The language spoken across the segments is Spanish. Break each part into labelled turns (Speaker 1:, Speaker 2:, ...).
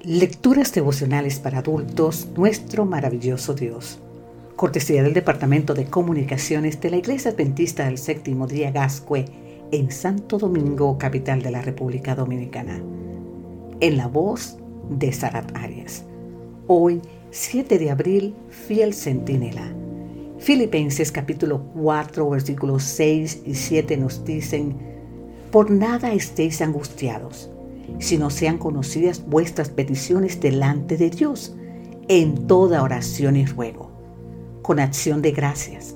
Speaker 1: Lecturas devocionales para adultos, nuestro maravilloso Dios. Cortesía del Departamento de Comunicaciones de la Iglesia Adventista del Séptimo Día Gascue en Santo Domingo, capital de la República Dominicana. En la voz de Sarat Arias. Hoy, 7 de abril, fiel centinela. Filipenses capítulo 4, versículos 6 y 7 nos dicen, Por nada estéis angustiados si no sean conocidas vuestras peticiones delante de Dios en toda oración y ruego, con acción de gracias.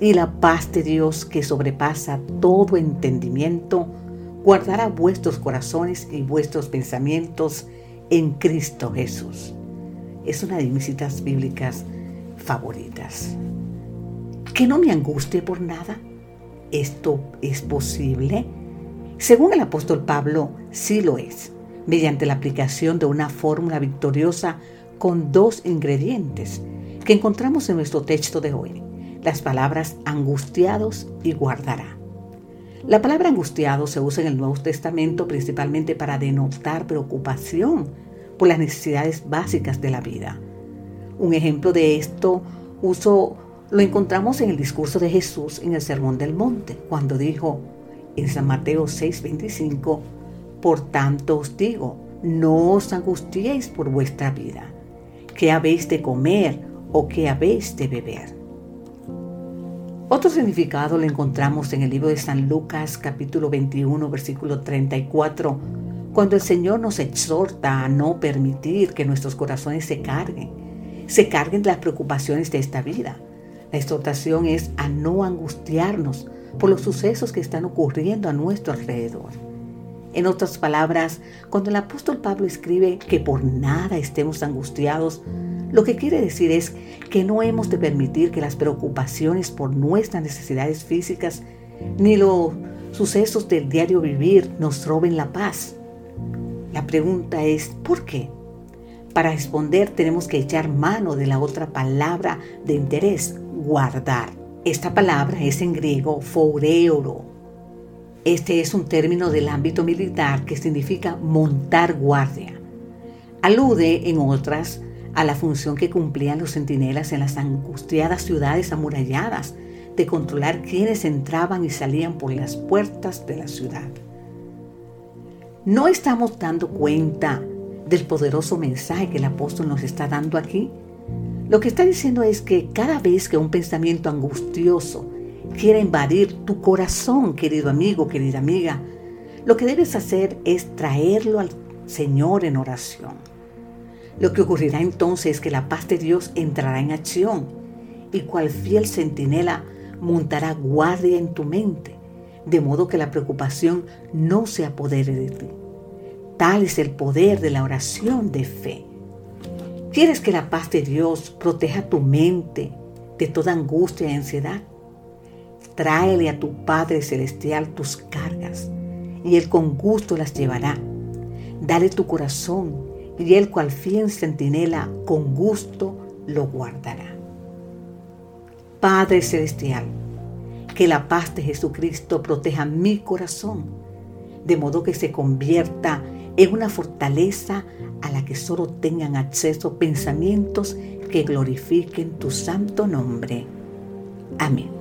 Speaker 1: Y la paz de Dios que sobrepasa todo entendimiento, guardará vuestros corazones y vuestros pensamientos en Cristo Jesús. Es una de mis citas bíblicas favoritas. Que no me angustie por nada. ¿Esto es posible? Según el apóstol Pablo, sí lo es, mediante la aplicación de una fórmula victoriosa con dos ingredientes que encontramos en nuestro texto de hoy, las palabras angustiados y guardará. La palabra angustiado se usa en el Nuevo Testamento principalmente para denotar preocupación por las necesidades básicas de la vida. Un ejemplo de esto uso lo encontramos en el discurso de Jesús en el Sermón del Monte, cuando dijo, en San Mateo 6:25, por tanto os digo, no os angustiéis por vuestra vida, qué habéis de comer o qué habéis de beber. Otro significado lo encontramos en el libro de San Lucas capítulo 21 versículo 34, cuando el Señor nos exhorta a no permitir que nuestros corazones se carguen, se carguen las preocupaciones de esta vida. La exhortación es a no angustiarnos por los sucesos que están ocurriendo a nuestro alrededor. En otras palabras, cuando el apóstol Pablo escribe que por nada estemos angustiados, lo que quiere decir es que no hemos de permitir que las preocupaciones por nuestras necesidades físicas ni los sucesos del diario vivir nos roben la paz. La pregunta es, ¿por qué? Para responder tenemos que echar mano de la otra palabra de interés, guardar. Esta palabra es en griego foureoro. Este es un término del ámbito militar que significa montar guardia. Alude, en otras, a la función que cumplían los centinelas en las angustiadas ciudades amuralladas de controlar quienes entraban y salían por las puertas de la ciudad. ¿No estamos dando cuenta del poderoso mensaje que el apóstol nos está dando aquí? Lo que está diciendo es que cada vez que un pensamiento angustioso quiere invadir tu corazón, querido amigo, querida amiga, lo que debes hacer es traerlo al Señor en oración. Lo que ocurrirá entonces es que la paz de Dios entrará en acción y cual fiel centinela montará guardia en tu mente, de modo que la preocupación no se apodere de ti. Tal es el poder de la oración de fe. ¿Quieres que la paz de Dios proteja tu mente de toda angustia y ansiedad? Tráele a tu Padre Celestial tus cargas y Él con gusto las llevará. Dale tu corazón y Él cual fiel centinela con gusto lo guardará. Padre Celestial, que la paz de Jesucristo proteja mi corazón, de modo que se convierta en una fortaleza a la que solo tengan acceso pensamientos que glorifiquen tu santo nombre. Amén.